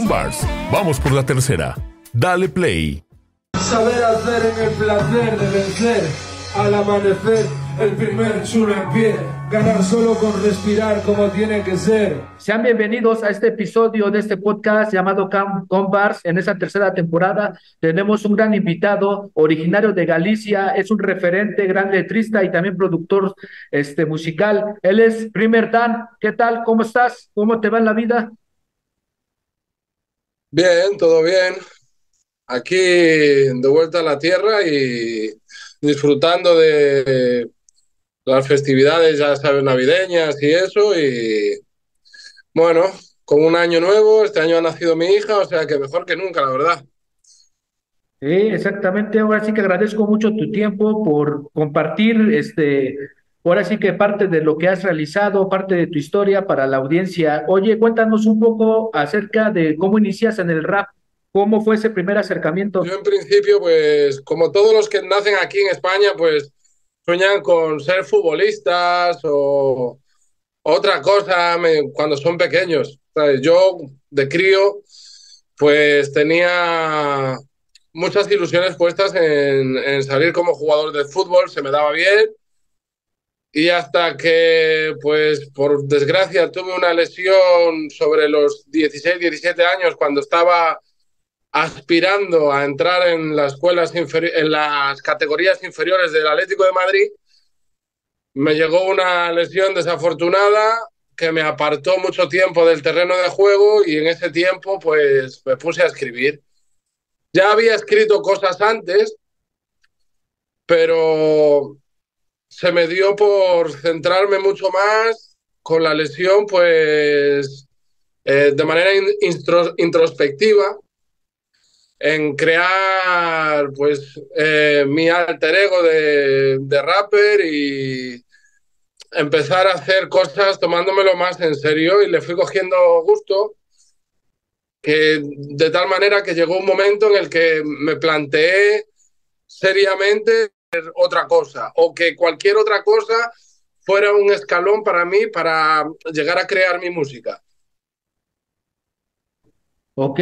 Bars, vamos por la tercera. Dale play. Saber hacer en el placer de vencer al amanecer el primer chulo en pie, ganar solo con respirar como tiene que ser. Sean bienvenidos a este episodio de este podcast llamado Camp Bars. En esta tercera temporada tenemos un gran invitado, originario de Galicia, es un referente, gran letrista y también productor este, musical. Él es Primer Dan. ¿Qué tal? ¿Cómo estás? ¿Cómo te va en la vida? Bien, todo bien. Aquí de vuelta a la tierra y disfrutando de las festividades, ya sabes, navideñas y eso. Y bueno, con un año nuevo, este año ha nacido mi hija, o sea que mejor que nunca, la verdad. Sí, exactamente. Ahora sí que agradezco mucho tu tiempo por compartir este, ahora sí que parte de lo que has realizado, parte de tu historia para la audiencia. Oye, cuéntanos un poco acerca de cómo inicias en el rap. ¿Cómo fue ese primer acercamiento? Yo en principio, pues como todos los que nacen aquí en España, pues sueñan con ser futbolistas o otra cosa cuando son pequeños. Yo de crío, pues tenía muchas ilusiones puestas en, en, salir como jugador de fútbol, se me daba bien. Y hasta que, pues por desgracia, tuve una lesión sobre los 16, 17 años cuando estaba aspirando a entrar en las escuelas en las categorías inferiores del Atlético de Madrid, me llegó una lesión desafortunada que me apartó mucho tiempo del terreno de juego y en ese tiempo pues me puse a escribir. Ya había escrito cosas antes, pero se me dio por centrarme mucho más con la lesión pues eh, de manera introspectiva en crear pues eh, mi alter ego de, de, rapper y empezar a hacer cosas tomándomelo más en serio y le fui cogiendo gusto que de tal manera que llegó un momento en el que me planteé seriamente otra cosa o que cualquier otra cosa fuera un escalón para mí para llegar a crear mi música. Ok.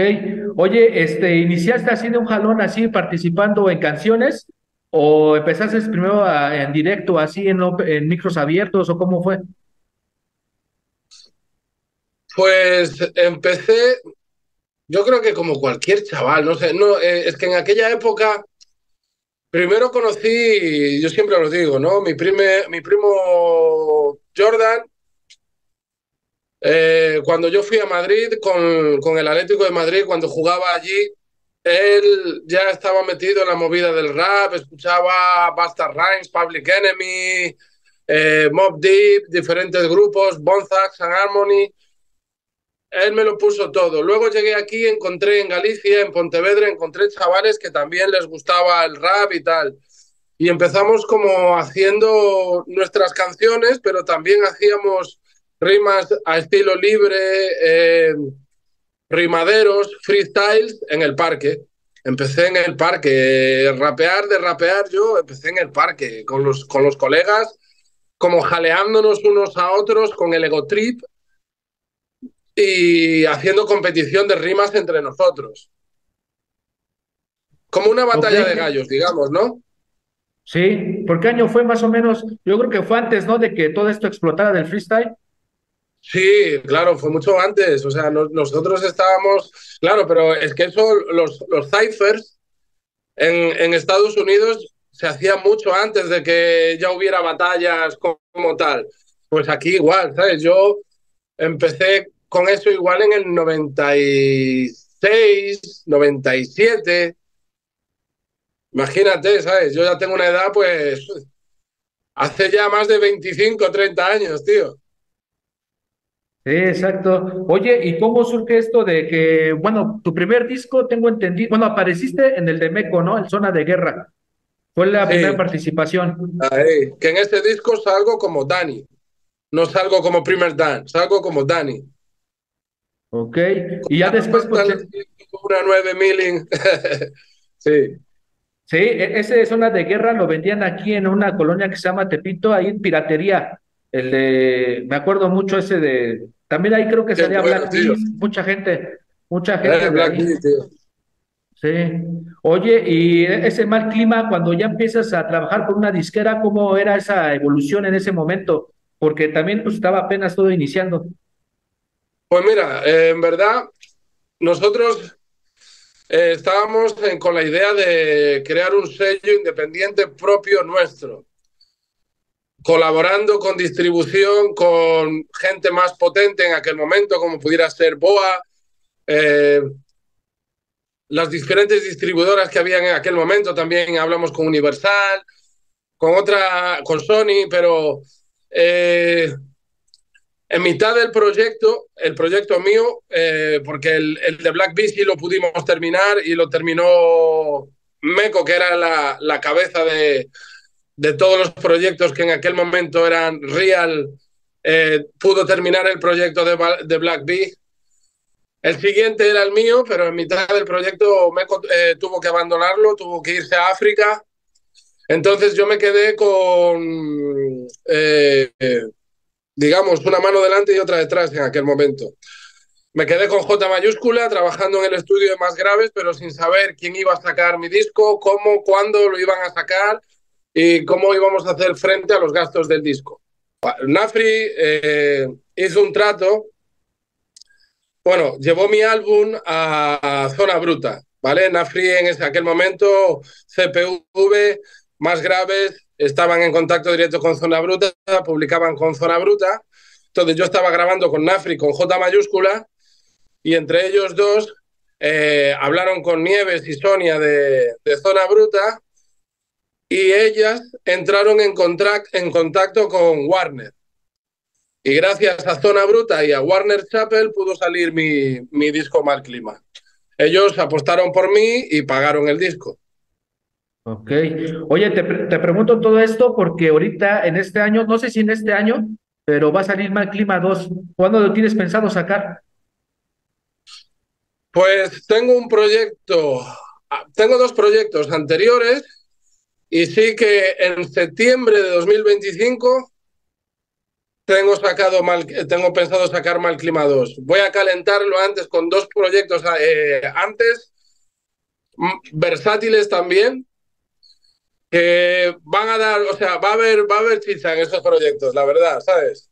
Oye, este, ¿iniciaste haciendo un jalón así, participando en canciones? ¿O empezaste primero en directo, así, en, en micros abiertos, o cómo fue? Pues empecé, yo creo que como cualquier chaval, no sé, no, eh, es que en aquella época, primero conocí, yo siempre lo digo, ¿no? Mi, primo Jordan eh, cuando yo fui a Madrid con, el Atlético de Madrid, cuando jugaba allí, él ya estaba metido en la movida del rap, escuchaba Basta Rhymes, Public Enemy, eh, Mob Deep, diferentes grupos, Thugs and Harmony. Él me lo puso todo. Luego llegué aquí, encontré en Galicia, en Pontevedra, encontré chavales que también les gustaba el rap y tal. Y empezamos como haciendo nuestras canciones, pero también hacíamos rimas a estilo libre, eh, rimaderos, freestyles en el parque. Empecé en el parque, rapear de rapear yo, empecé en el parque con los, con los colegas, como jaleándonos unos a otros con el ego trip y haciendo competición de rimas entre nosotros. Como una batalla de gallos, digamos, ¿no? Sí, ¿por qué año fue más o menos? Yo creo que fue antes, ¿no? De que todo esto explotara del freestyle. Sí, claro, fue mucho antes. O sea, nosotros estábamos. Claro, pero es que eso, los, los ciphers en, en Estados Unidos se hacía mucho antes de que ya hubiera batallas como tal. Pues aquí igual, ¿sabes? Yo empecé con eso igual en el 96, 97. Imagínate, ¿sabes? Yo ya tengo una edad, pues, hace ya más de 25, 30 años, tío. Sí, exacto. Oye, ¿y cómo surge esto de que, bueno, tu primer disco, tengo entendido, bueno, apareciste en el de Meco, ¿no? En Zona de Guerra. Fue la primera participación. Ahí, que en este disco salgo como Dani. No salgo como Primer Dan, salgo como Dani. Ok. Y ya después. Pues, una 9 milling. sí. Sí, e-, ese Zona de Guerra lo vendían aquí en una colonia que se llama Tepito, ahí en Piratería. El de, me acuerdo mucho ese de, también ahí creo que salía Black mucha gente. Mucha gente. Black Sí. Oye, y ese mal clima, cuando ya empiezas a trabajar con una disquera, ¿cómo era esa evolución en ese momento? Porque también pues, estaba apenas todo iniciando. Pues mira, eh, en verdad, nosotros eh, estábamos con la idea de crear un sello independiente propio nuestro, colaborando con distribución, con gente más potente en aquel momento, como pudiera ser Boa. Eh, las diferentes distribuidoras que habían en aquel momento, también hablamos con Universal, con otra, con Sony, pero en mitad del proyecto, el proyecto mío, eh, porque el, de Black Beast lo pudimos terminar y lo terminó Meco, que era la, la cabeza de, de, todos los proyectos que en aquel momento eran real, eh, pudo terminar el proyecto de, de Black Beast el siguiente era el mío, pero en mitad del proyecto me, eh, tuvo que abandonarlo, tuvo que irse a África. Entonces yo me quedé con, eh, digamos, una mano delante y otra detrás en aquel momento. Me quedé con J mayúscula, trabajando en el estudio de Más Graves, pero sin saber quién iba a sacar mi disco, cómo, cuándo lo iban a sacar y cómo íbamos a hacer frente a los gastos del disco. Nafri eh, hizo un trato bueno, llevó mi álbum a, Zona Bruta, ¿vale? Nafri en ese, aquel momento, CPV, más graves, estaban en contacto directo con Zona Bruta, publicaban con Zona Bruta. Entonces yo estaba grabando con Nafri con J mayúscula y entre ellos dos eh, hablaron con Nieves y Sonia de, Zona Bruta y ellas entraron en, contacto con Warner. Y gracias a Zona Bruta y a Warner Chapel pudo salir mi, mi disco Mal Clima. Ellos apostaron por mí y pagaron el disco. Ok. Oye, te, te, pregunto todo esto porque ahorita en este año, no sé si en este año, pero va a salir Mal Clima 2. ¿Cuándo lo tienes pensado sacar? Pues tengo un proyecto, ah, tengo dos proyectos anteriores y sí que en septiembre de 2025 tengo sacado mal, tengo pensado sacar mal clima 2. Voy a calentarlo antes con dos proyectos eh, antes, versátiles también, que van a dar, o sea, va a haber, va a haber chicha en esos proyectos, la verdad, ¿sabes?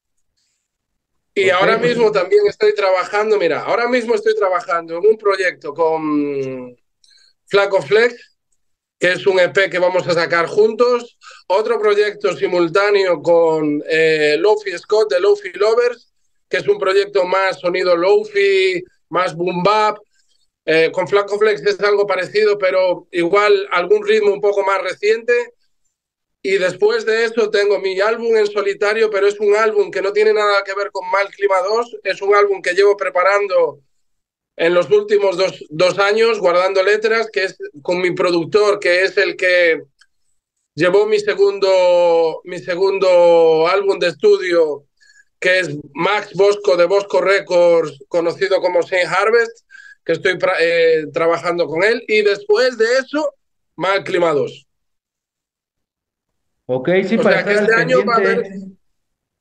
Y ahora mismo también estoy trabajando, mira, ahora mismo estoy trabajando en un proyecto con Flaco Flex, que es un EP que vamos a sacar juntos. Otro proyecto simultáneo con eh, Lofi Scott de Lofi Lovers, que es un proyecto más sonido Lofi, más boom bap. Eh, con Flaco Flex es algo parecido, pero igual algún ritmo un poco más reciente. Y después de eso tengo mi álbum en solitario, pero es un álbum que no tiene nada que ver con Mal Clima 2. Es un álbum que llevo preparando en los últimos dos, dos, años guardando letras, que es con mi productor, que es el que llevó mi segundo, mi segundo álbum de estudio, que es Max Bosco de Bosco Records, conocido como Saint Harvest, que estoy eh, trabajando con él. Y después de eso, Mal Climados. Ok, sí, para este año va a haber,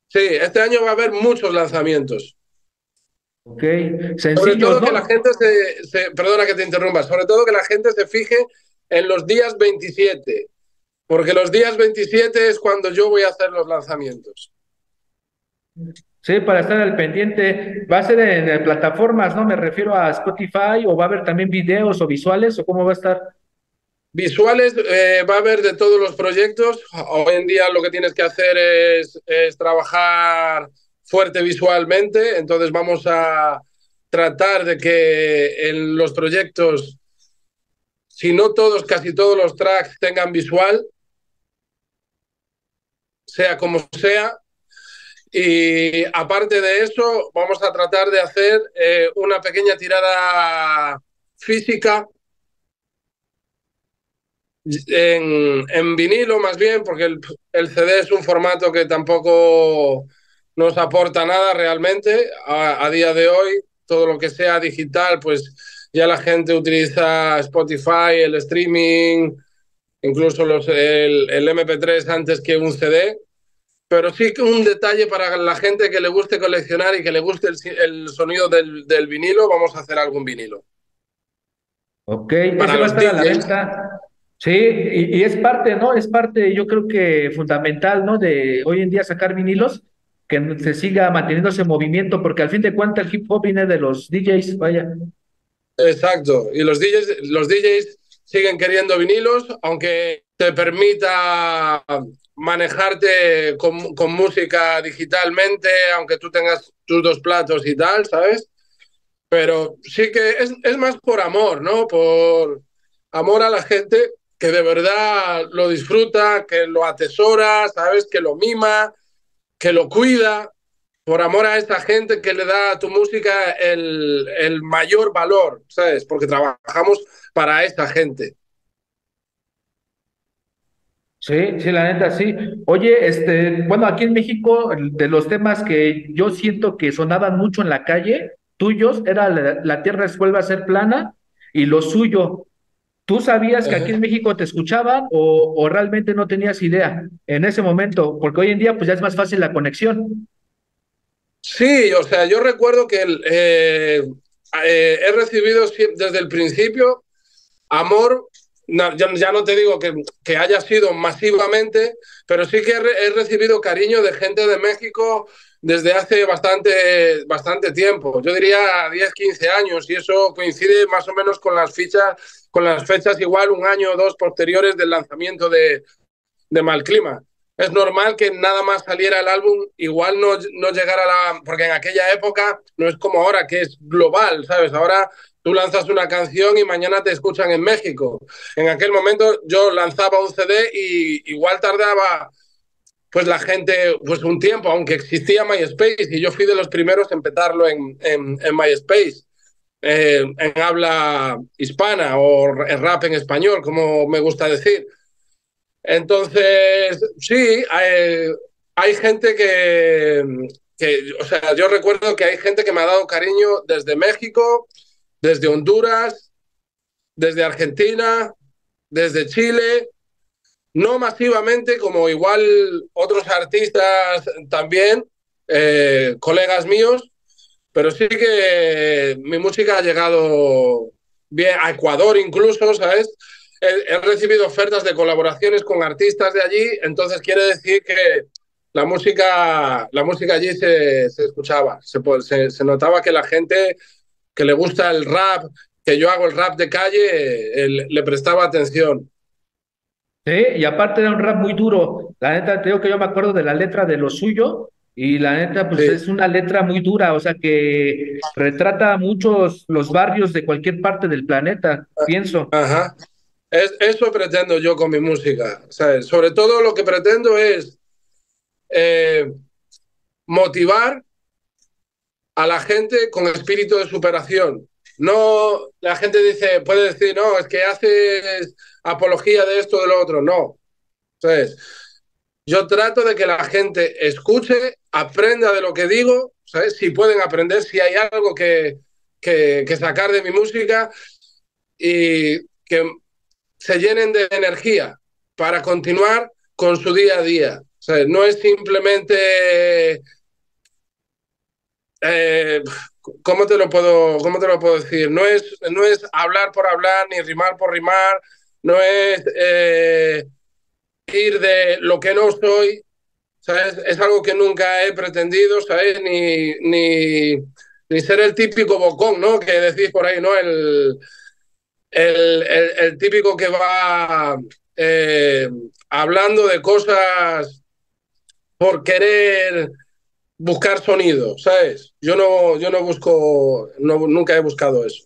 Sí, este año va a haber muchos lanzamientos. Ok, Sobre todo que la gente se, perdona que te interrumpa, sobre todo que la gente se fije en los días 27, porque los días 27 es cuando yo voy a hacer los lanzamientos. Sí, para estar al pendiente, va a ser en, plataformas, ¿no? Me refiero a Spotify o va a haber también videos o visuales o cómo va a estar. Visuales eh, va a haber de todos los proyectos. Hoy en día lo que tienes que hacer es, es trabajar fuerte visualmente, entonces vamos a tratar de que en los proyectos, si no todos, casi todos los tracks tengan visual, sea como sea. Y aparte de eso, vamos a tratar de hacer eh, una pequeña tirada física en, en, vinilo más bien, porque el, el CD es un formato que tampoco no nos aporta nada realmente. A, día de hoy, todo lo que sea digital, pues ya la gente utiliza Spotify, el streaming, incluso los, el, MP3 antes que un CD. Pero sí que un detalle para la gente que le guste coleccionar y que le guste el, sonido del, del, vinilo, vamos a hacer algún vinilo. Ok, para va a la venta. Sí, y, es parte, ¿no? Es parte, yo creo que fundamental, ¿no? De hoy en día sacar vinilos, que se siga manteniendo ese movimiento, porque al fin de cuentas el hip hop viene de los DJs, vaya. Exacto, y los DJs, los DJs siguen queriendo vinilos, aunque te permita manejarte con, música digitalmente, aunque tú tengas tus dos platos y tal, ¿sabes? Pero sí que es, es más por amor, ¿no? Por amor a la gente que de verdad lo disfruta, que lo atesora, ¿sabes? Que lo mima, que lo cuida, por amor a esta gente que le da a tu música el, el mayor valor, ¿sabes? Porque trabajamos para esta gente. Sí, sí, la neta, sí. Oye, este, bueno, aquí en México, de los temas que yo siento que sonaban mucho en la calle, tuyos, era la, tierra vuelve a ser plana y lo suyo. ¿Tú sabías que aquí en México te escuchaban o, o, realmente no tenías idea en ese momento? Porque hoy en día pues ya es más fácil la conexión. Sí, o sea, yo recuerdo que eh, eh, he recibido desde el principio amor ya, no te digo que, que, haya sido masivamente, pero sí que he, recibido cariño de gente de México desde hace bastante, bastante tiempo. Yo diría 10, 15 años, y eso coincide más o menos con las fichas, con las fechas igual un año o dos posteriores del lanzamiento de, de Malclima. Es normal que nada más saliera el álbum, igual no, no llegara la... Porque en aquella época no es como ahora, que es global, ¿sabes? Ahora Tú lanzas una canción y mañana te escuchan en México. En aquel momento yo lanzaba un CD y igual tardaba pues la gente pues un tiempo, aunque existía MySpace y yo fui de los primeros en petarlo en, en, MySpace. Eh, en habla hispana o en rap en español, como me gusta decir. Entonces, sí, hay, hay gente que, que, o sea, yo recuerdo que hay gente que me ha dado cariño desde México, desde Honduras, desde Argentina, desde Chile, no masivamente como igual otros artistas también, eh, colegas míos, pero sí que mi música ha llegado bien a Ecuador incluso, ¿sabes? He, recibido ofertas de colaboraciones con artistas de allí, entonces quiere decir que la música, la música allí se, escuchaba, se, se notaba que la gente que le gusta el rap, que yo hago el rap de calle, le prestaba atención. Sí, y aparte era un rap muy duro. La neta, te digo que yo me acuerdo de la letra de lo suyo, y la neta, pues es una letra muy dura, o sea que retrata muchos los barrios de cualquier parte del planeta, pienso. Ajá. Es, eso pretendo yo con mi música. Sobre todo lo que pretendo es eh, motivar a la gente con espíritu de superación. No, la gente dice, puede decir, no, es que haces apología de esto, de lo otro. No. Entonces, yo trato de que la gente escuche, aprenda de lo que digo, ¿sabes? Si pueden aprender, si hay algo que, que, sacar de mi música y que se llenen de energía para continuar con su día a día. No es simplemente eh, ¿cómo, te lo puedo, ¿cómo te lo puedo decir? No es, no es hablar por hablar, ni rimar por rimar, no es eh, ir de lo que no soy, ¿sabes? Es algo que nunca he pretendido, ¿sabes? Ni, ni, ni ser el típico bocón, ¿no? Que decís por ahí, ¿no? El, el, el, típico que va eh, hablando de cosas por querer buscar sonido, ¿sabes? Yo no, yo no busco, no, nunca he buscado eso.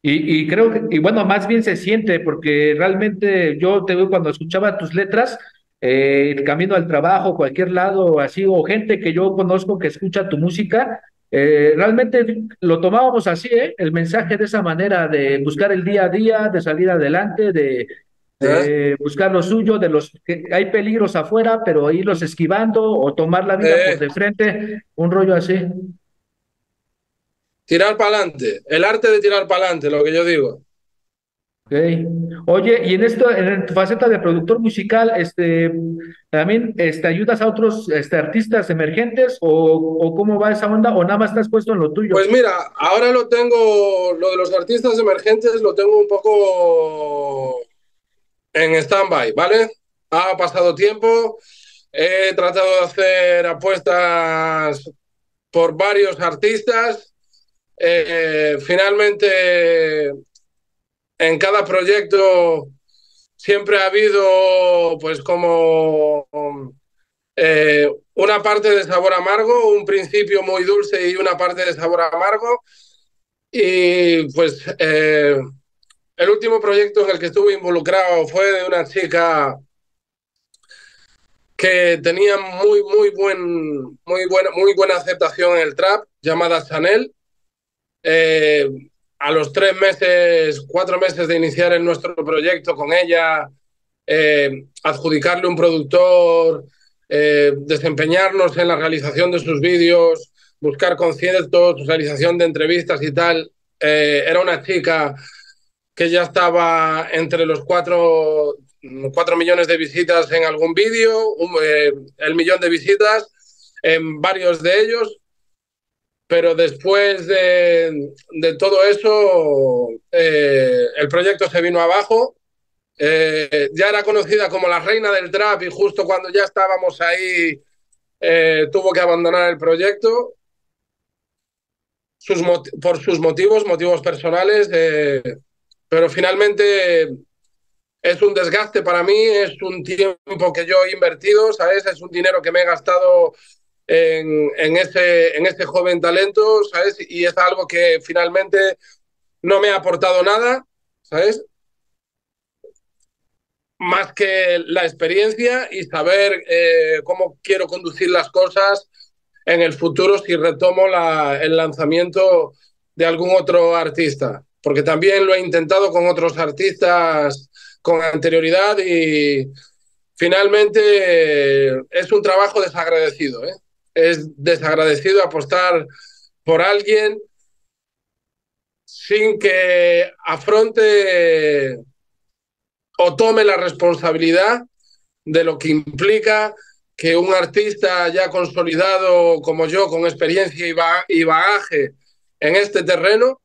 Y, y, creo que, y bueno, más bien se siente, porque realmente yo te veo cuando escuchaba tus letras, eh, el camino al trabajo, cualquier lado, así, o gente que yo conozco que escucha tu música, eh, realmente lo tomábamos así, ¿eh? el mensaje de esa manera de buscar el día a día, de salir adelante, de, de buscar lo suyo, de los que hay peligros afuera, pero irlos esquivando o tomar la vida por de frente, un rollo así. Tirar para adelante, el arte de tirar para adelante, lo que yo digo. Oye, y en esto, en tu faceta de productor musical, este, también este, ayudas a otros este, artistas emergentes o, o, cómo va esa onda o nada más estás puesto en lo tuyo. Pues mira, ahora lo tengo, lo de los artistas emergentes lo tengo un poco en stand-by, ¿vale? Ha pasado tiempo, he tratado de hacer apuestas por varios artistas. Eh, finalmente en cada proyecto siempre ha habido, pues, como eh, una parte de sabor amargo, un principio muy dulce y una parte de sabor amargo. Y pues eh, el último proyecto en el que estuve involucrado fue de una chica que tenía muy, muy, buen, muy, buena, muy buena aceptación en el trap, llamada Chanel. Eh, a los tres meses, cuatro meses de iniciar en nuestro proyecto con ella, eh, adjudicarle un productor, eh, desempeñarnos en la realización de sus vídeos, buscar conciertos, realización de entrevistas y tal. Era una chica que ya estaba entre los cuatro, cuatro millones de visitas en algún vídeo, el millón de visitas en varios de ellos, pero después de, todo eso, eh, el proyecto se vino abajo. Eh, ya era conocida como la reina del trap y justo cuando ya estábamos ahí eh, tuvo que abandonar el proyecto por sus motivos, motivos personales, pero finalmente es un desgaste para mí, es un tiempo que yo he invertido, ¿sabes? Es un dinero que me he gastado en, en, ese, en este joven talento, ¿sabes? Y es algo que finalmente no me ha aportado nada, ¿sabes? Más que la experiencia y saber eh, cómo quiero conducir las cosas en el futuro si retomo la, el lanzamiento de algún otro artista. Porque también lo he intentado con otros artistas con anterioridad y finalmente es un trabajo desagradecido. ¿eh? es desagradecido apostar por alguien sin que afronte o tome la responsabilidad de lo que implica que un artista ya consolidado como yo, con experiencia y bagaje en este terreno,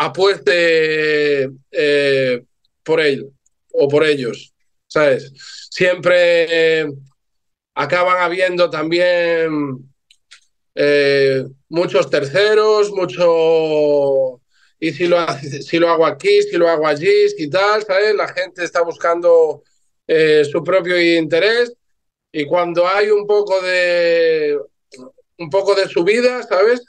apueste eh, por él o por ellos, ¿sabes? Siempre acaban habiendo también eh, muchos terceros, mucho... Y si lo, si lo hago aquí, si lo hago allí, y tal, ¿sabes? La gente está buscando eh, su propio interés y cuando hay un poco de un poco de subida, ¿sabes?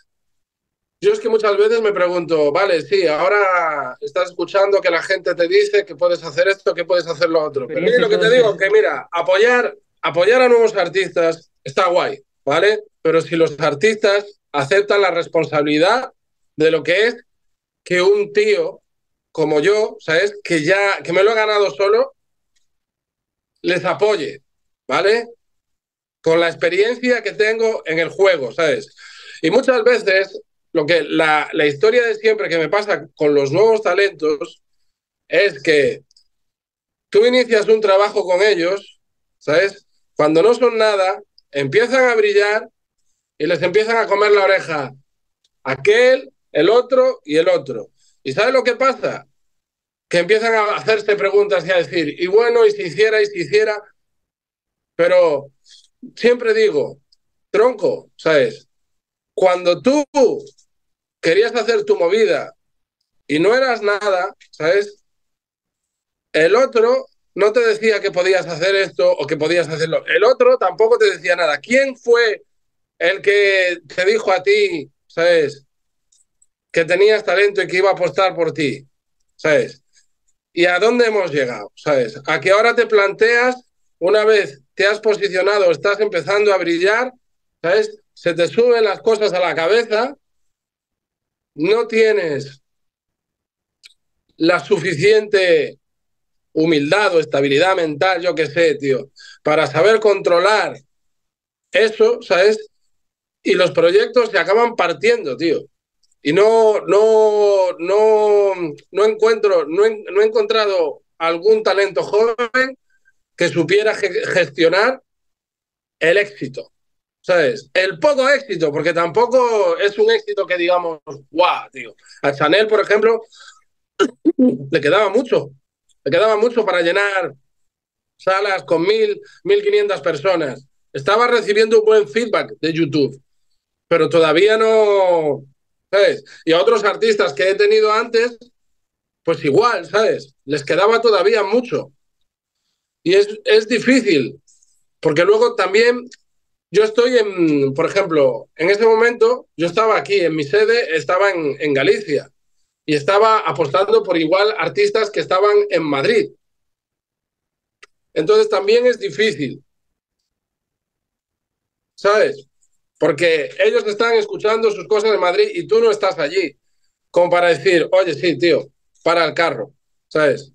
Yo es que muchas veces me pregunto, vale, sí, ahora estás escuchando que la gente te dice que puedes hacer esto, que puedes hacer lo otro. Pero lo que te digo, que mira, apoyar apoyar a nuevos artistas está guay, ¿vale? Pero si los artistas aceptan la responsabilidad de lo que es que un tío como yo, ¿sabes? Que ya, que me lo he ganado solo, les apoye, ¿vale? Con la experiencia que tengo en el juego, ¿sabes? Y muchas veces lo que la, la historia de siempre que me pasa con los nuevos talentos es que tú inicias un trabajo con ellos, ¿sabes? Cuando no son nada, empiezan a brillar y les empiezan a comer la oreja. Aquel, el otro y el otro. ¿Y sabes lo que pasa? Que empiezan a hacerse preguntas y a decir, y bueno, y si hiciera, y si hiciera. Pero siempre digo, tronco, ¿sabes? Cuando tú querías hacer tu movida y no eras nada, ¿sabes? El otro no te decía que podías hacer esto o que podías hacerlo. El otro tampoco te decía nada. ¿Quién fue el que te dijo a ti, sabes, que tenías talento y que iba a apostar por ti? ¿Sabes? ¿Y a dónde hemos llegado? ¿Sabes? A que ahora te planteas, una vez te has posicionado, estás empezando a brillar, ¿sabes? Se te suben las cosas a la cabeza, no tienes la suficiente humildad o estabilidad mental, yo qué sé, tío, para saber controlar eso, ¿sabes? Y los proyectos se acaban partiendo, tío. Y no, no, no, no encuentro, no he, no he encontrado algún talento joven que supiera gestionar el éxito. ¿Sabes? El poco éxito, porque tampoco es un éxito que digamos, guau, tío. A Chanel, por ejemplo, le quedaba mucho. Le quedaba mucho para llenar salas con mil, mil quinientas personas. Estaba recibiendo un buen feedback de YouTube, pero todavía no, ¿sabes? Y a otros artistas que he tenido antes, pues igual, ¿sabes? Les quedaba todavía mucho. Y es, es difícil, porque luego también yo estoy en, por ejemplo, en ese momento, yo estaba aquí, en mi sede, estaba en, Galicia y estaba apostando por igual artistas que estaban en Madrid. Entonces también es difícil. ¿Sabes? Porque ellos están escuchando sus cosas en Madrid y tú no estás allí. Como para decir, oye, sí, tío, para el carro. ¿Sabes?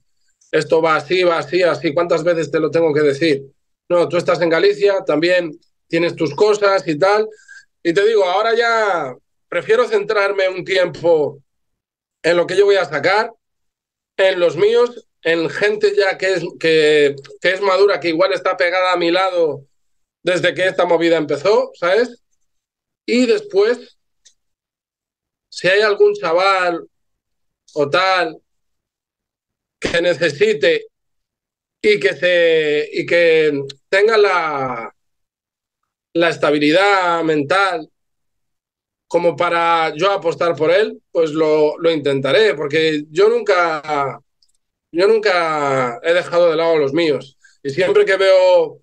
Esto va así, va así, así. ¿Cuántas veces te lo tengo que decir? No, tú estás en Galicia, también tienes tus cosas y tal. Y te digo, ahora ya prefiero centrarme un tiempo en lo que yo voy a sacar, en los míos, en gente ya que es, que, que es madura, que igual está pegada a mi lado desde que esta movida empezó, ¿sabes? Y después, si hay algún chaval o tal que necesite y que se y que tenga la, la estabilidad mental como para yo apostar por él, pues lo, lo, intentaré, porque yo nunca, yo nunca he dejado de lado a los míos. Y siempre que veo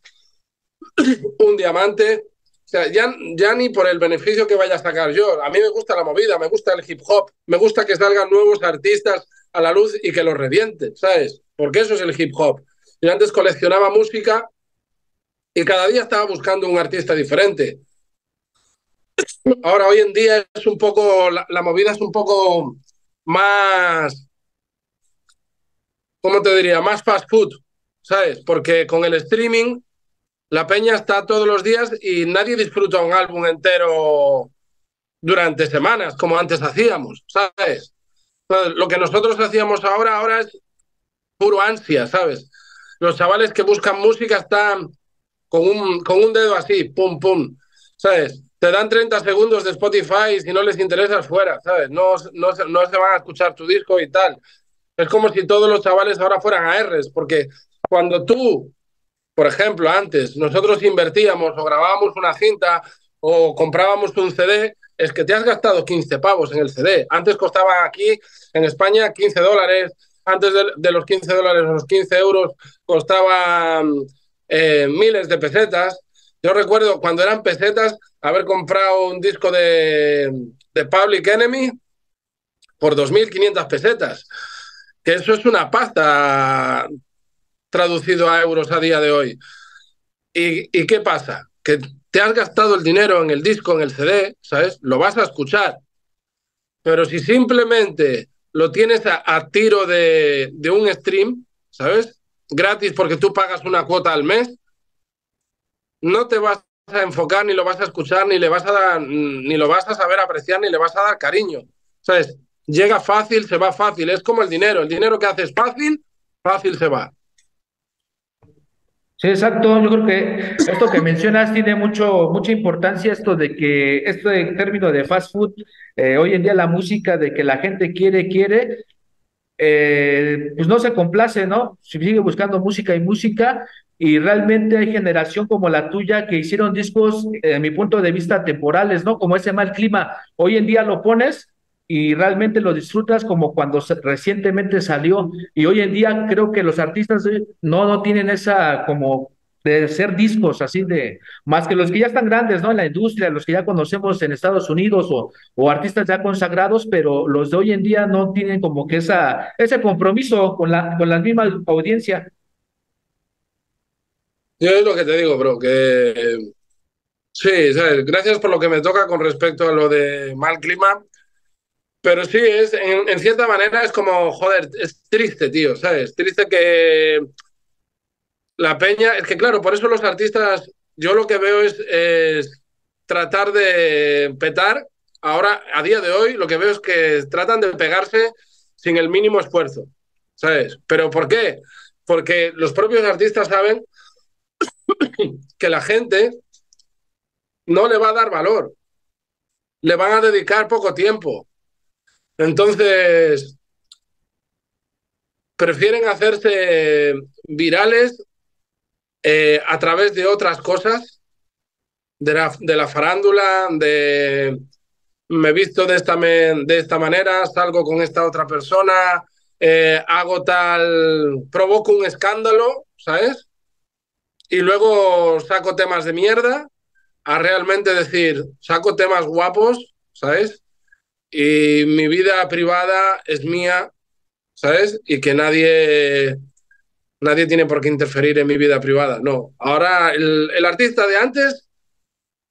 un diamante, ya, ya ni por el beneficio que vaya a sacar yo. A mí me gusta la movida, me gusta el hip hop, me gusta que salgan nuevos artistas a la luz y que los revienten, ¿sabes? Porque eso es el hip hop. Yo antes coleccionaba música y cada día estaba buscando un artista diferente. Ahora, hoy en día es un poco, la, movida es un poco más, ¿cómo te diría? Más fast food, ¿sabes? Porque con el streaming la peña está todos los días y nadie disfruta un álbum entero durante semanas, como antes hacíamos, ¿sabes? Lo que nosotros hacíamos ahora, ahora es puro ansia, ¿sabes? Los chavales que buscan música están con un, con un dedo así, pum, pum, ¿sabes? Te dan 30 segundos de Spotify si no les interesa, fuera, ¿sabes? No, no, no se van a escuchar tu disco y tal. Es como si todos los chavales ahora fueran a R's, porque cuando tú por ejemplo, antes nosotros invertíamos o grabábamos una cinta o comprábamos un CD, es que te has gastado 15 pavos en el CD. Antes costaba aquí en España 15 dólares, antes de, los 15 dólares los 15 euros costaban eh, miles de pesetas. Yo recuerdo cuando eran pesetas haber comprado un disco de, de Public Enemy por 2.500 pesetas, que eso es una pasta traducido a euros a día de hoy. ¿Y, ¿Y, qué pasa? Que te has gastado el dinero en el disco, en el CD, ¿sabes? Lo vas a escuchar. Pero si simplemente lo tienes a, tiro de, de, un stream, ¿sabes? Gratis porque tú pagas una cuota al mes, no te vas a enfocar, ni lo vas a escuchar, ni le vas a dar, ni lo vas a saber apreciar, ni le vas a dar cariño. ¿Sabes? Llega fácil, se va fácil. Es como el dinero. El dinero que haces fácil, fácil se va. Sí, exacto. Yo creo que esto que mencionas tiene mucho, mucha importancia, esto de que, esto de término de fast food, eh, hoy en día la música de que la gente quiere, quiere, eh, pues no se complace, ¿no? Sigue buscando música y música, y realmente hay generación como la tuya que hicieron discos, eh, mi punto de vista, temporales, ¿no? Como ese mal clima. Hoy en día lo pones y realmente lo disfrutas como cuando recientemente salió. Y hoy en día creo que los artistas no, no tienen esa como de ser discos así de más que los que ya están grandes no en la industria los que ya conocemos en Estados Unidos o, o artistas ya consagrados pero los de hoy en día no tienen como que esa ese compromiso con la con la misma audiencia yo es lo que te digo bro que sí ¿sabes? gracias por lo que me toca con respecto a lo de mal clima pero sí, es, en, cierta manera es como, joder, es triste, tío, ¿sabes? Triste que la peña, es que claro, por eso los artistas, yo lo que veo es, tratar de petar ahora, a día de hoy, lo que veo es que tratan de pegarse sin el mínimo esfuerzo, ¿sabes? ¿Pero por qué? Porque los propios artistas saben que la gente no le va a dar valor, le van a dedicar poco tiempo. Entonces, prefieren hacerse virales eh, a través de otras cosas, de la, de la farándula, de me visto de esta, de esta manera, salgo con esta otra persona, eh, hago tal, provoco un escándalo, ¿sabes? Y luego saco temas de mierda, a realmente decir, saco temas guapos, ¿sabes? Y mi vida privada es mía, ¿sabes? Y que nadie, nadie tiene por qué interferir en mi vida privada. No, ahora el, artista de antes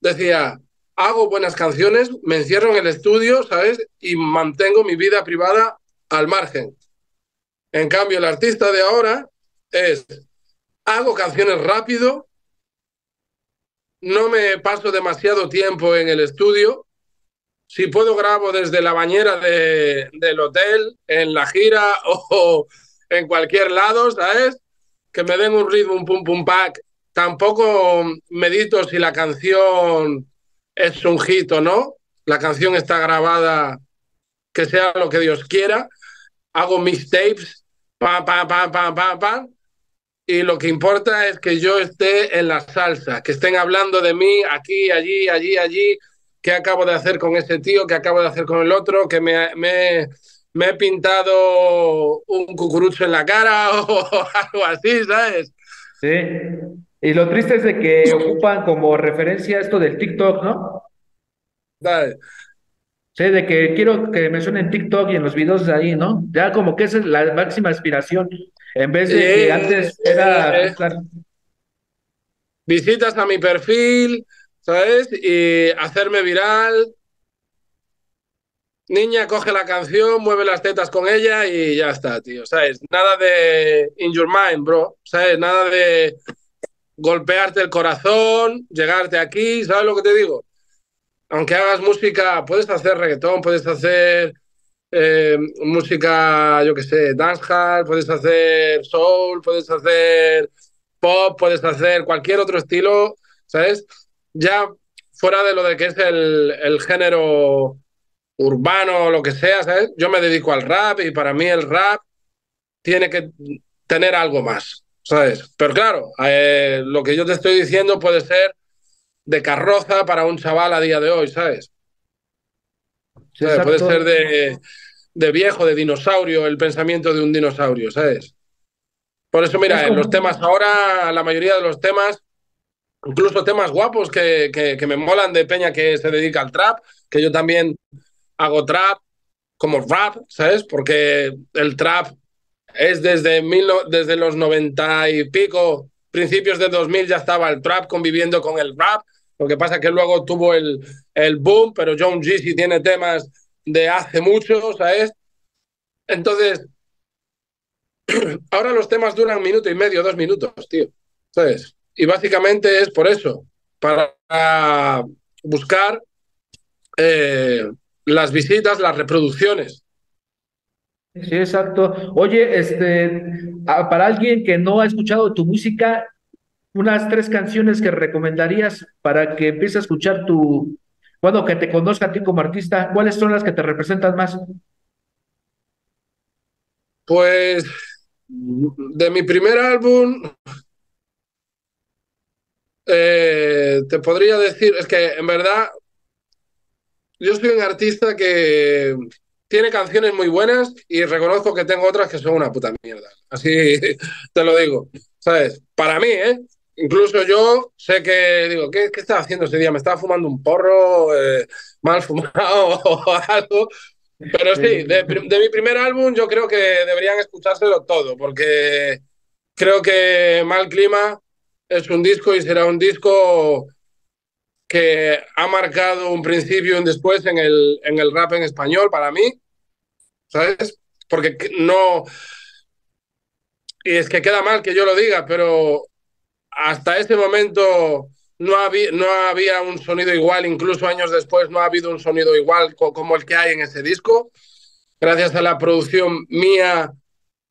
decía, hago buenas canciones, me encierro en el estudio, ¿sabes? Y mantengo mi vida privada al margen. En cambio, el artista de ahora es, hago canciones rápido, no me paso demasiado tiempo en el estudio, si puedo grabo desde la bañera de, del hotel, en la gira o en cualquier lado, ¿sabes? Que me den un ritmo, un pum pum pack. Tampoco medito si la canción es un hit o no. La canción está grabada, que sea lo que Dios quiera. Hago mis tapes, pa, pa, pa, pa, pa, pa. Y lo que importa es que yo esté en la salsa, que estén hablando de mí aquí, allí, allí, allí. ¿Qué acabo de hacer con ese tío? ¿Qué acabo de hacer con el otro? Que me, me, me he pintado un cucurucho en la cara o algo así, ¿sabes? Sí. Y lo triste es de que ocupan como referencia esto del TikTok, ¿no? Dale. Sí, de que quiero que me suene en TikTok y en los videos de ahí, ¿no? Ya como que esa es la máxima aspiración. En vez de que antes era. eh. Visitas a mi perfil, ¿sabes? Y hacerme viral. Niña, coge la canción, mueve las tetas con ella y ya está, tío, ¿sabes? Nada de in your mind, bro, ¿sabes? Nada de golpearte el corazón, llegarte aquí, ¿sabes lo que te digo? Aunque hagas música, puedes hacer reggaetón, puedes hacer eh, música, yo qué sé, dancehall, puedes hacer soul, puedes hacer pop, puedes hacer cualquier otro estilo, ¿sabes? Ya fuera de lo de que es el, el género urbano o lo que sea, ¿sabes? Yo me dedico al rap y para mí el rap tiene que tener algo más, ¿sabes? Pero claro, eh, lo que yo te estoy diciendo puede ser de carroza para un chaval a día de hoy, ¿sabes? Sí, ¿Sabes? Puede ser de, de viejo, de dinosaurio, el pensamiento de un dinosaurio, ¿sabes? Por eso, mira, Es los temas ahora, la mayoría de los temas, incluso temas guapos que, que, que me molan de Peña que se dedica al trap, que yo también hago trap como rap, ¿sabes? Porque el trap es desde, mil desde los 90 y pico, principios de 2000 ya estaba el trap conviviendo con el rap. Lo que pasa que luego tuvo el, el boom, pero John Jeezy tiene temas de hace mucho, ¿sabes? Entonces, ahora los temas duran un minuto y medio, dos minutos, tío, ¿sabes? Y básicamente es por eso, para buscar eh, las visitas, las reproducciones. Sí, exacto. Oye, este, para alguien que no ha escuchado tu música, unas tres canciones que recomendarías para que empiece a escuchar tu, bueno, que te conozca a ti como artista, ¿cuáles son las que te representan más? Pues de mi primer álbum, eh, te podría decir, es que en verdad yo soy un artista que tiene canciones muy buenas y reconozco que tengo otras que son una puta mierda. Así te lo digo, ¿sabes? Para mí, ¿eh? Incluso yo sé que digo, ¿qué, qué estaba haciendo ese día? ¿Me estaba fumando un porro eh, mal fumado o algo? Pero sí, de, de mi primer álbum yo creo que deberían escuchárselo todo, porque creo que Mal Clima es un disco y será un disco que ha marcado un principio y un después en el, en el rap en español para mí, ¿sabes? Porque no... Y es que queda mal que yo lo diga, pero hasta ese momento no había, no había un sonido igual, incluso años después no ha habido un sonido igual como el que hay en ese disco. Gracias a la producción mía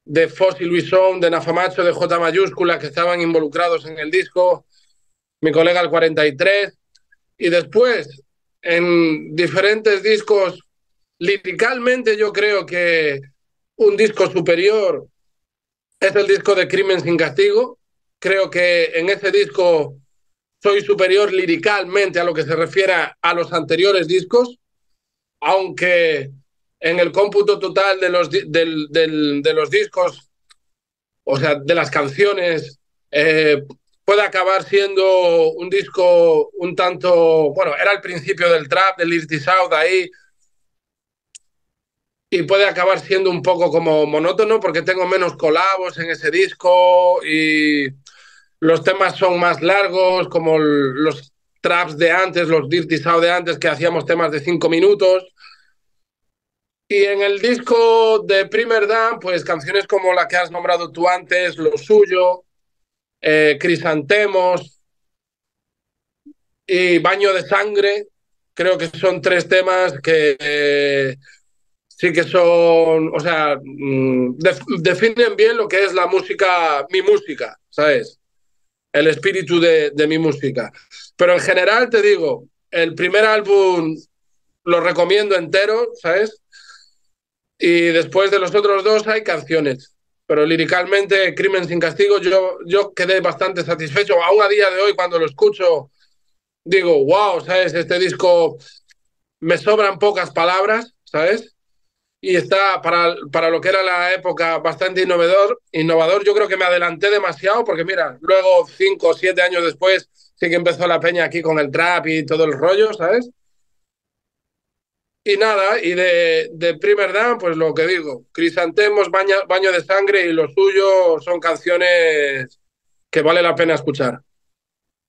de Fossil Luisón, de Nafamacho, de J mayúscula, que estaban involucrados en el disco, mi colega el 43, y después en diferentes discos, liricalmente yo creo que un disco superior es el disco de Crimen sin Castigo. Creo que en ese disco soy superior liricalmente a lo que se refiere a los anteriores discos, aunque en el cómputo total de los, de los discos, o sea, de las canciones, eh, puede acabar siendo un disco un tanto, bueno, era el principio del trap, del Dirty South ahí, y puede acabar siendo un poco como monótono porque tengo menos colabos en ese disco y los temas son más largos, como los traps de antes, los Dirty South de antes, que hacíamos temas de cinco minutos. Y en el disco de Primer Dan, pues canciones como la que has nombrado tú antes, Lo Suyo, eh, Crisantemos y Baño de Sangre, creo que son tres temas que eh, sí que son, o sea, mm, definen bien lo que es la música, mi música, ¿sabes? El espíritu de, de mi música. Pero en general te digo, el primer álbum lo recomiendo entero, ¿sabes? Y después de los otros dos hay canciones. Pero líricamente, Crimen sin Castigo, yo, yo quedé bastante satisfecho. Aún a día de hoy, cuando lo escucho, digo, wow, ¿sabes? Este disco me sobran pocas palabras, ¿sabes? Y está para, para lo que era la época bastante innovador. Innovador, yo creo que me adelanté demasiado, porque mira, luego cinco o siete años después sí que empezó la peña aquí con el trap y todo el rollo, ¿sabes? Y nada, y de, de Primer Dan, pues lo que digo, Crisantemos, baño, baño de Sangre y lo suyo son canciones que vale la pena escuchar.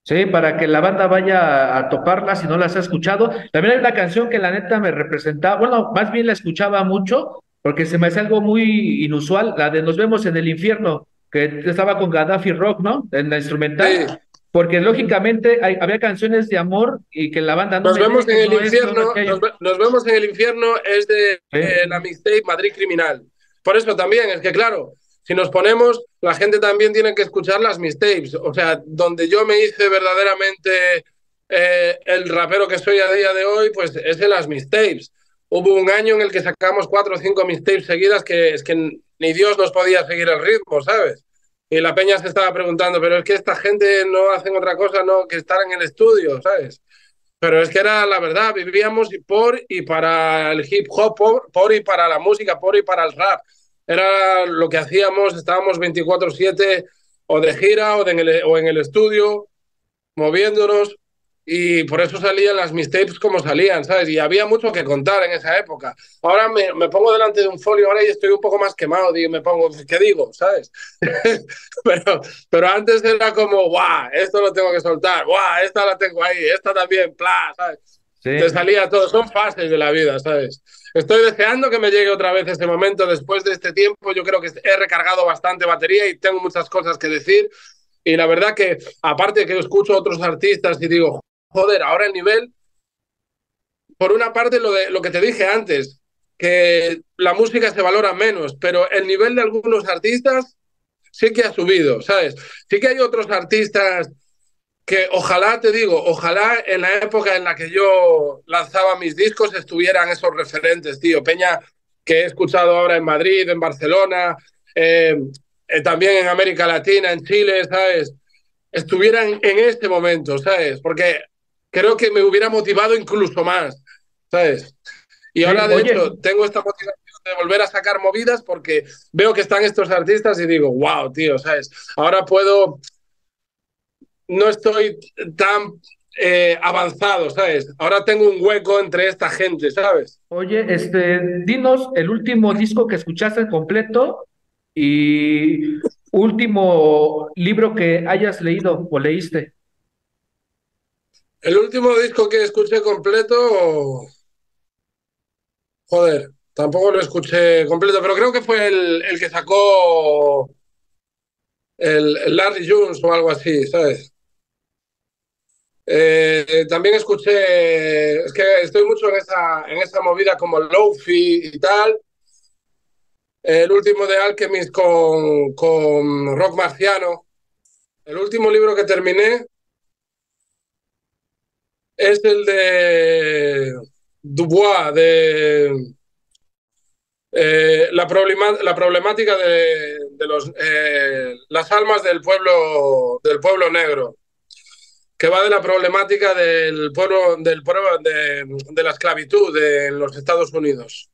Sí, para que la banda vaya a toparla si no las ha escuchado. También hay una canción que la neta me representaba, bueno, más bien la escuchaba mucho, porque se me hace algo muy inusual, la de Nos vemos en el infierno, que estaba con Gaddafi Rock, ¿no? En la instrumental porque lógicamente había canciones de amor y que la banda no nos vemos en el infierno nos, vemos en el infierno es de la mixtape Madrid Criminal. Por eso también es que claro si nos ponemos la gente también tiene que escuchar las mixtapes. O sea donde yo me hice verdaderamente eh, el rapero que soy a día de hoy pues es en las mixtapes. Hubo un año en el que sacamos cuatro o cinco mixtapes seguidas que es que ni Dios nos podía seguir el ritmo sabes y la peña se estaba preguntando, pero es que esta gente no hacen otra cosa no que estar en el estudio, ¿sabes? Pero es que era la verdad, vivíamos por y para el hip hop, por, y para la música, por y para el rap. Era lo que hacíamos, estábamos 24/7 o de gira o, de o en el estudio, moviéndonos y por eso salían las mixtapes como salían, ¿sabes? Y había mucho que contar en esa época. Ahora me, me, pongo delante de un folio ahora y estoy un poco más quemado, y me pongo, ¿qué digo? ¿Sabes? pero, pero antes era como, ¡guau! Esto lo tengo que soltar, ¡guau! Esta la tengo ahí, esta también, ¡pla! ¿sabes? Te salía todo, son fases de la vida, ¿sabes? Estoy deseando que me llegue otra vez ese momento después de este tiempo. Yo creo que he recargado bastante batería y tengo muchas cosas que decir. Y la verdad que, aparte de que escucho a otros artistas y digo, joder, ahora el nivel, por una parte lo, de, lo que te dije antes, que la música se valora menos, pero el nivel de algunos artistas sí que ha subido, ¿sabes? Sí que hay otros artistas que ojalá, te digo, ojalá en la época en la que yo lanzaba mis discos estuvieran esos referentes, tío. Peña, que he escuchado ahora en Madrid, en Barcelona, eh, eh, también en América Latina, en Chile, ¿sabes? Estuvieran en este momento, ¿sabes? Porque creo que me hubiera motivado incluso más, ¿sabes? Y ahora, de hecho, tengo esta motivación de volver a sacar movidas porque veo que están estos artistas y digo, wow, tío, ¿sabes? Ahora puedo, no estoy tan eh, avanzado, ¿sabes? Ahora tengo un hueco entre esta gente, ¿sabes? Oye, este, dinos el último disco que escuchaste completo y último libro que hayas leído o leíste. El último disco que escuché completo. Joder, tampoco lo escuché completo, pero creo que fue el, el que sacó el, Larry Jones o algo así, ¿sabes? Eh, también escuché, es que estoy mucho en esa, en esa movida como Lofi y tal. El último de Alchemist con, con Rock Marciano. El último libro que terminé es el de Dubois, de eh, la, la, problemática de, los, eh, las almas del pueblo, del pueblo negro, que va de la problemática del pueblo, del de, de la esclavitud en los Estados Unidos.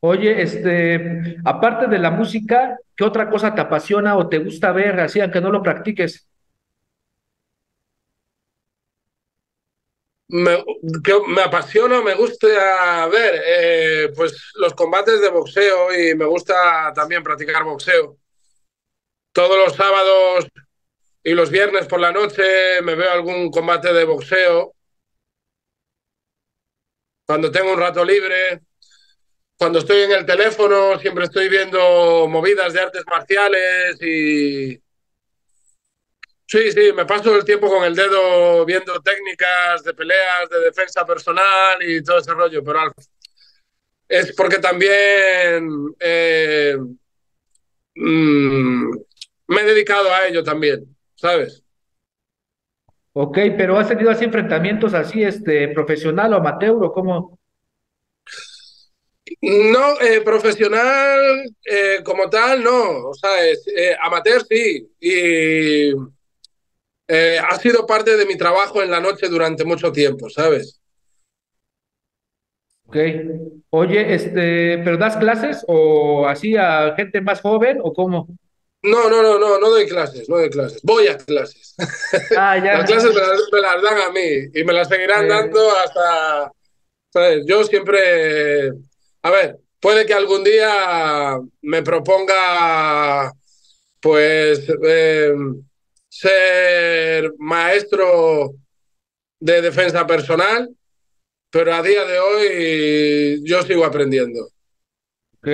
Oye, este, aparte de la música, ¿qué otra cosa te apasiona o te gusta ver, así aunque no lo practiques? Me, me apasiona, me gusta ver eh, pues los combates de boxeo y me gusta también practicar boxeo. Todos los sábados y los viernes por la noche me veo algún combate de boxeo. Cuando tengo un rato libre, cuando estoy en el teléfono, siempre estoy viendo movidas de artes marciales y, Sí, sí, me paso el tiempo con el dedo viendo técnicas de peleas, de defensa personal y todo ese rollo, pero es porque también eh, mm, me he dedicado a ello también, ¿sabes? Ok, pero ¿has tenido así enfrentamientos así, este, profesional o amateur o cómo? No, eh, profesional eh, como tal, no. O sea, es, amateur sí. Y eh, ha sido parte de mi trabajo en la noche durante mucho tiempo, ¿sabes? Ok. Oye, este, ¿pero das clases o así a gente más joven o cómo? No, no, no, no, no doy clases, no doy clases. Voy a clases. Ah, ya. las clases me las, dan a mí y me las seguirán dando hasta, ¿sabes? Yo siempre, a ver, puede que algún día me proponga, pues, eh, ser maestro de defensa personal, pero a día de hoy yo sigo aprendiendo. Ok.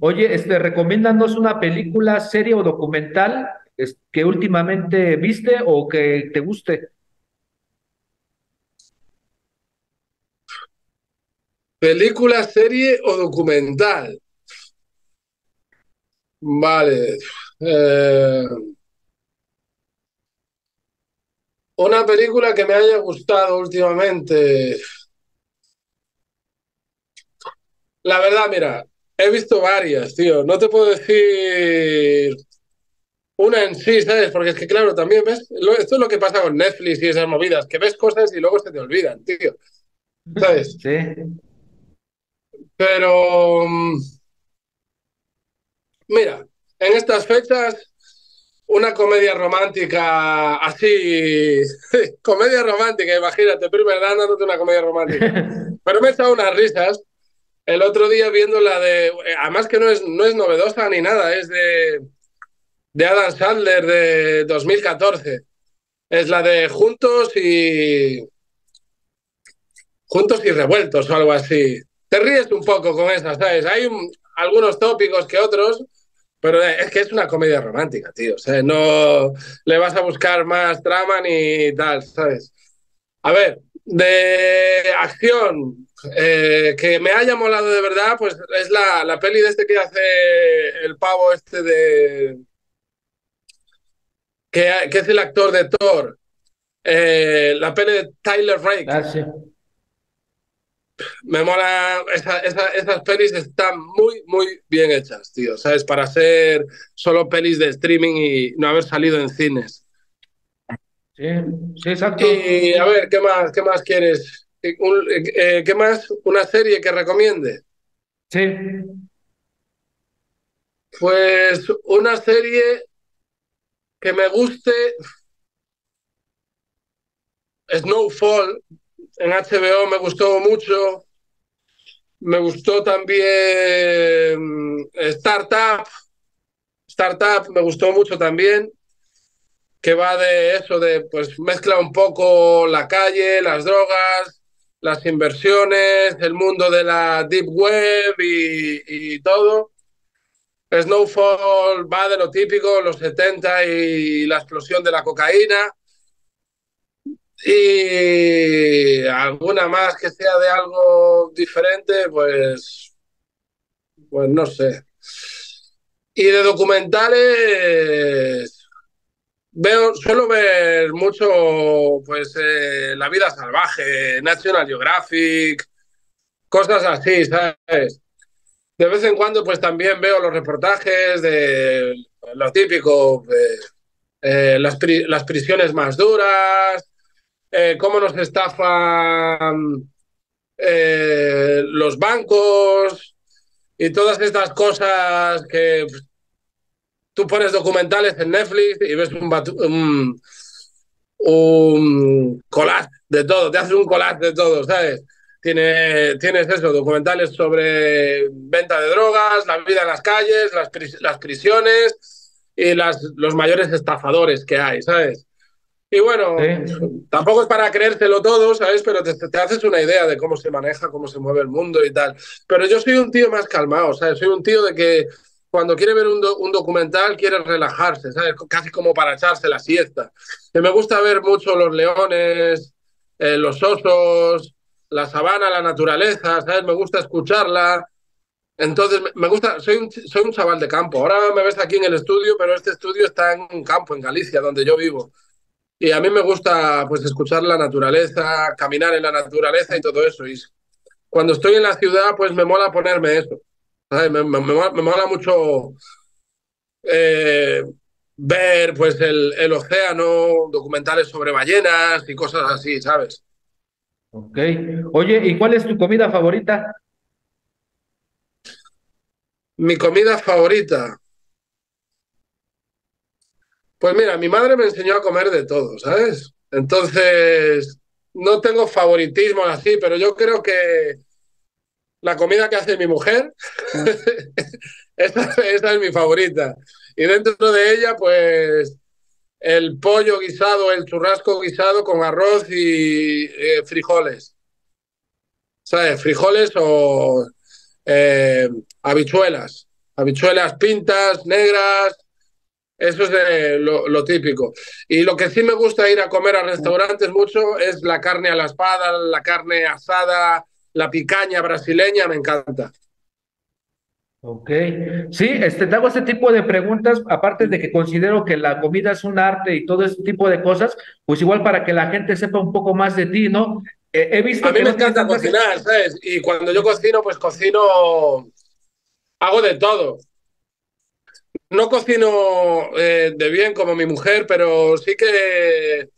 Oye, este, recomiéndanos una película, serie o documental que últimamente viste o que te guste. Película, serie o documental. Vale. Eh... Una película que me haya gustado últimamente. La verdad, mira, he visto varias, tío. No te puedo decir una en sí, ¿sabes? Porque es que, claro, también ves, esto es lo que pasa con Netflix y esas movidas, que ves cosas y luego se te olvidan, tío. ¿Sabes? Sí. Pero, mm, mira, en estas fechas una comedia romántica así, comedia romántica, imagínate, primer dándote una comedia romántica. Pero me he echado unas risas el otro día viendo la de, además que no es, no es novedosa ni nada, es de, de Adam Sandler de 2014. Es la de Juntos y... Juntos y revueltos o algo así. Te ríes un poco con esa, ¿sabes? Hay algunos tópicos que otros, pero es que es una comedia romántica, tío. O sea, no le vas a buscar más trama ni tal, ¿sabes? A ver, de acción eh, que me haya molado de verdad, pues es la, la peli de este que hace el pavo este de... que, que es el actor de Thor. Eh, la peli de Tyler Rake. Ah, sí me mola, esas pelis están muy, muy bien hechas, tío, ¿sabes? Para ser solo pelis de streaming y no haber salido en cines. Sí, sí, exacto. Y a ver, ¿qué más, qué más quieres? Eh, ¿Qué más? ¿Una serie que recomiende? Sí. Pues una serie que me guste. Snowfall, en HBO me gustó mucho. Me gustó también mm, Startup. Startup me gustó mucho también. Que va de eso, de pues mezcla un poco la calle, las drogas, las inversiones, el mundo de la deep web y, y todo. Snowfall va de lo típico, los 70 y la explosión de la cocaína Y alguna más que sea de algo diferente, pues, pues no sé. Y de documentales, veo, suelo ver mucho, pues, eh, La vida salvaje, National Geographic, cosas así, ¿sabes? De vez en cuando, pues también veo los reportajes de lo típico, eh, las, las, prisiones más duras, eh, cómo nos estafan eh, los bancos y todas estas cosas que tú pones documentales en Netflix y ves un, un, un collage de todo, te haces un collage de todo, ¿sabes? Tiene, tienes eso, documentales sobre venta de drogas, la vida en las calles, las, las prisiones y las, los mayores estafadores que hay, ¿sabes? Y bueno, tampoco es para creértelo todo, ¿sabes? Pero te, te, haces una idea de cómo se maneja, cómo se mueve el mundo y tal. Pero yo soy un tío más calmado, ¿sabes? Soy un tío de que cuando quiere ver un, un documental quiere relajarse, ¿sabes? Casi como para echarse la siesta. Y me gusta ver mucho los leones, eh, los osos, la sabana, la naturaleza, ¿sabes? Me gusta escucharla. Entonces, me gusta, soy un, soy un chaval de campo. Ahora me ves aquí en el estudio, pero este estudio está en un campo, en Galicia, donde yo vivo. Y a mí me gusta pues escuchar la naturaleza, caminar en la naturaleza y todo eso. Y cuando estoy en la ciudad, pues me mola ponerme eso. Me, me, me, mola mucho eh, ver pues el, el, océano, documentales sobre ballenas y cosas así, ¿sabes? Ok. Oye, ¿y cuál es tu comida favorita? Mi comida favorita. Pues mira, mi madre me enseñó a comer de todo, ¿sabes? Entonces, no tengo favoritismo así, pero yo creo que la comida que hace mi mujer, esa, es mi favorita. Y dentro de ella, pues el pollo guisado, el churrasco guisado con arroz y eh, frijoles. ¿Sabes? Frijoles o eh, habichuelas. Habichuelas pintas, negras, eso es lo, típico. Y lo que sí me gusta ir a comer a restaurantes mucho es la carne a la espada, la carne asada, la picaña brasileña, me encanta. Ok, sí, este, te hago este tipo de preguntas, aparte de que considero que la comida es un arte y todo ese tipo de cosas, pues igual para que la gente sepa un poco más de ti, ¿no? he visto a mí me encanta cocinar, ¿sabes? Y cuando yo cocino, pues cocino, hago de todo no cocino eh, de bien como mi mujer, pero sí que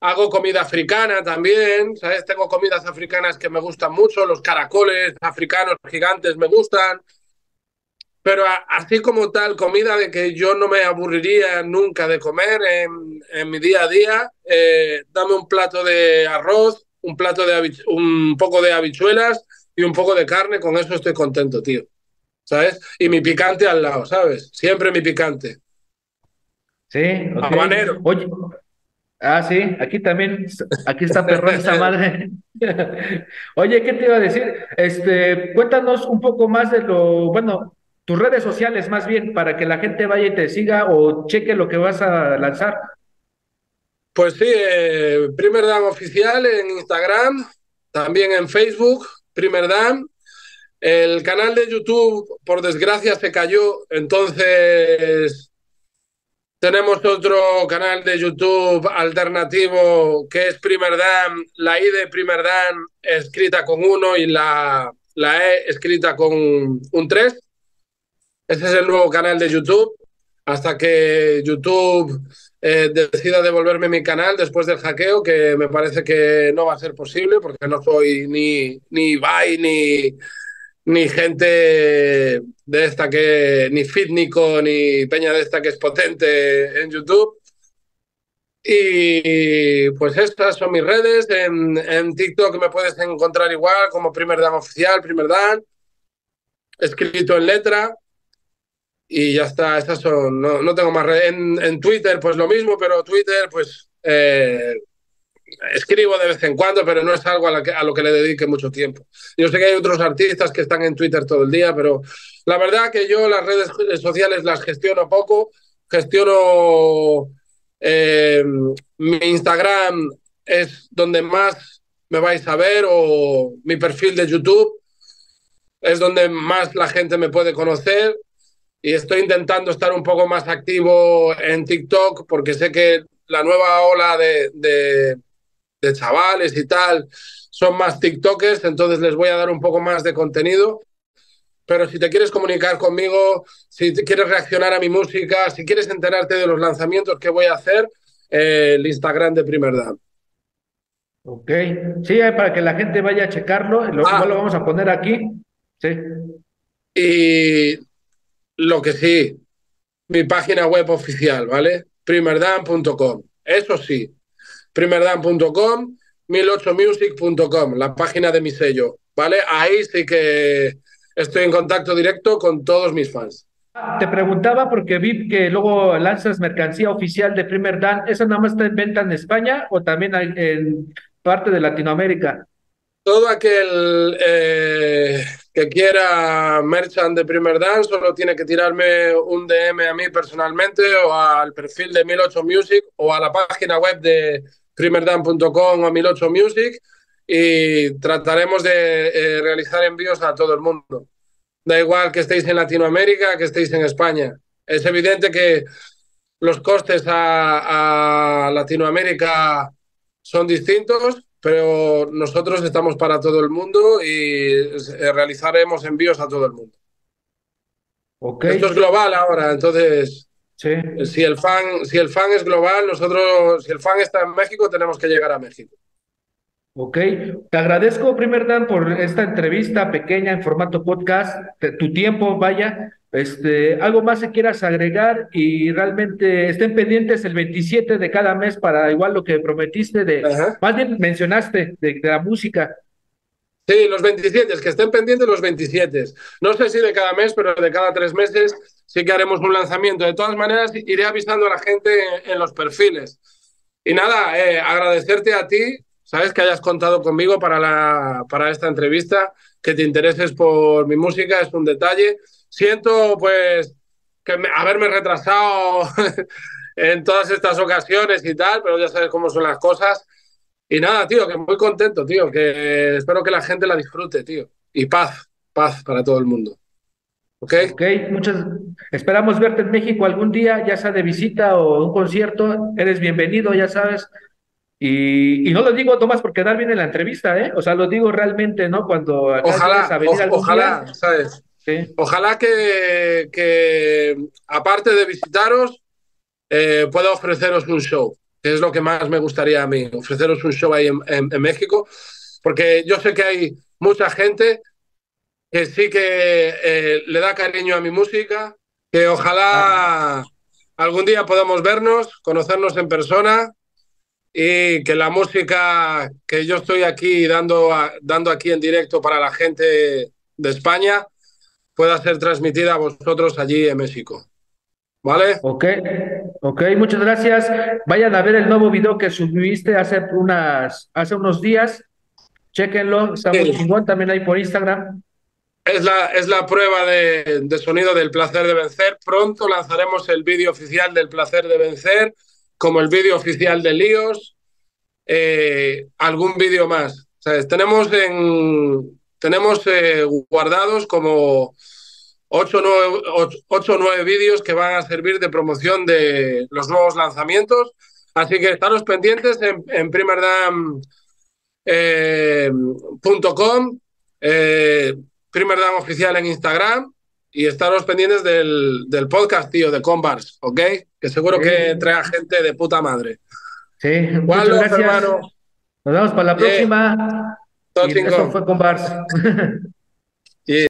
hago comida africana también, ¿sabes? Tengo comidas africanas que me gustan mucho, los caracoles africanos gigantes me gustan, pero así como tal, comida de que yo no me aburriría nunca de comer en, mi día a día, eh, dame un plato de arroz, un plato de un poco de habichuelas y un poco de carne, con eso estoy contento, tío. ¿Sabes? Y mi picante al lado, ¿sabes? Siempre mi picante. Sí, okay. Oye, ah, sí, aquí también, aquí está perrón esa madre. Oye, ¿qué te iba a decir? Este, cuéntanos un poco más de lo, bueno, tus redes sociales más bien, para que la gente vaya y te siga o cheque lo que vas a lanzar. Pues sí, eh, Primer Dan Oficial en Instagram, también en Facebook, Primer Dan, el canal de YouTube, por desgracia, se cayó, entonces tenemos otro canal de YouTube alternativo que es Primer Dan, la I de Primer Dan escrita con uno y la, la E escrita con un 3. Ese es el nuevo canal de YouTube. Hasta que YouTube eh, decida devolverme mi canal después del hackeo, que me parece que no va a ser posible porque no soy ni, ni ni ni gente de esta que, ni Fitnico, ni Peña de esta que es potente en YouTube. Y pues estas son mis redes. En, en TikTok me puedes encontrar igual como Primer Dan Oficial, Primer Dan, escrito en letra. Y ya está, estas son, no, no tengo más redes. En, en, Twitter pues lo mismo, pero Twitter pues eh, escribo de vez en cuando, pero no es algo a, lo que le dedique mucho tiempo. Yo sé que hay otros artistas que están en Twitter todo el día, pero la verdad que yo las redes sociales las gestiono poco. Gestiono eh, mi Instagram es donde más me vais a ver o mi perfil de YouTube es donde más la gente me puede conocer y estoy intentando estar un poco más activo en TikTok porque sé que la nueva ola de, de chavales y tal son más TikTokers, entonces les voy a dar un poco más de contenido. Pero si te quieres comunicar conmigo, si te quieres reaccionar a mi música, si quieres enterarte de los lanzamientos que voy a hacer, eh, el Instagram de Primer Dan. Ok, sí, para que la gente vaya a checarlo, lo, Ah. lo vamos a poner aquí. Sí, Y lo que sí, mi página web oficial, ¿vale? primerdan.com. Eso sí, primerdan.com, 1008music.com, la página de mi sello, ¿vale? Ahí sí que estoy en contacto directo con todos mis fans. Te preguntaba porque vi que luego lanzas mercancía oficial de Primer Dan. ¿Esa nada más está en venta en España o también en parte de Latinoamérica? Todo aquel eh, que quiera merchant de Primer Dan solo tiene que tirarme un DM a mí personalmente o al perfil de 1008 Music o a la página web de primerdan.com o 1008 Music y trataremos de eh, realizar envíos a todo el mundo. Da igual que estéis en Latinoamérica, que estéis en España. Es evidente que los costes a, a Latinoamérica son distintos, pero nosotros estamos para todo el mundo y eh, realizaremos envíos a todo el mundo. Ok, Esto es global ahora, entonces sí. si el fan, si el fan es global, nosotros, si el fan está en México, tenemos que llegar a México. Ok, te agradezco, Primer Dan, por esta entrevista pequeña en formato podcast, te- tu tiempo, vaya. Este, algo más que quieras agregar y realmente estén pendientes el 27 de cada mes para igual lo que prometiste de, Ajá. más bien mencionaste de, de la música. Sí, los 27, que estén pendientes los 27. No sé si de cada mes, pero de cada tres meses sí que haremos un lanzamiento. De todas maneras, iré avisando a la gente en, en los perfiles. Y nada, eh, agradecerte a ti, sabes que hayas contado conmigo para, la, para esta entrevista, que te intereses por mi música, es un detalle. Siento, pues, que me- haberme retrasado en todas estas ocasiones y tal, pero ya sabes cómo son las cosas. Y nada, tío, que muy contento, tío, que espero que la gente la disfrute, tío. Y paz, paz para todo el mundo. ¿Ok? Ok, muchas, esperamos verte en México algún día, ya sea de visita o un concierto, eres bienvenido, ya sabes. Y, y no lo digo Tomás por quedar bien en la entrevista, ¿eh? O sea, lo digo realmente, ¿no? Cuando Ojalá, a venir o- ojalá, día, ¿sabes? sí. Ojalá que, que, aparte de visitaros, eh, pueda ofreceros un show, que es lo que más me gustaría a mí, ofreceros un show ahí en, en- en México, porque yo sé que hay mucha gente que sí que eh, le da cariño a mi música, que ojalá algún día podamos vernos, conocernos en persona y que la música que yo estoy aquí dando, a- dando aquí en directo para la gente de España pueda ser transmitida a vosotros allí en México. ¿Vale? Ok, ok, muchas gracias. Vayan a ver el nuevo video que subiste hace unas, hace unos días. Chéquenlo, está muy Sí. chingón también ahí por Instagram. Es la, es la prueba de, de sonido del placer de vencer. Pronto lanzaremos el vídeo oficial del placer de vencer, como el vídeo oficial de Líos, eh, algún vídeo más. ¿Sabes? Tenemos, en, tenemos eh, guardados como 8 o 9 vídeos que van a servir de promoción de los nuevos lanzamientos. Así que estaros pendientes en, en primerdam.com. Eh, eh, Primer Dan Oficial en Instagram y estaros pendientes del, del podcast, tío, de Combars, ¿ok? Que seguro que trae gente de puta madre. Sí, muchas gracias. hermano. Nos vemos para la Bien. próxima. Todo Y esto fue con Bars.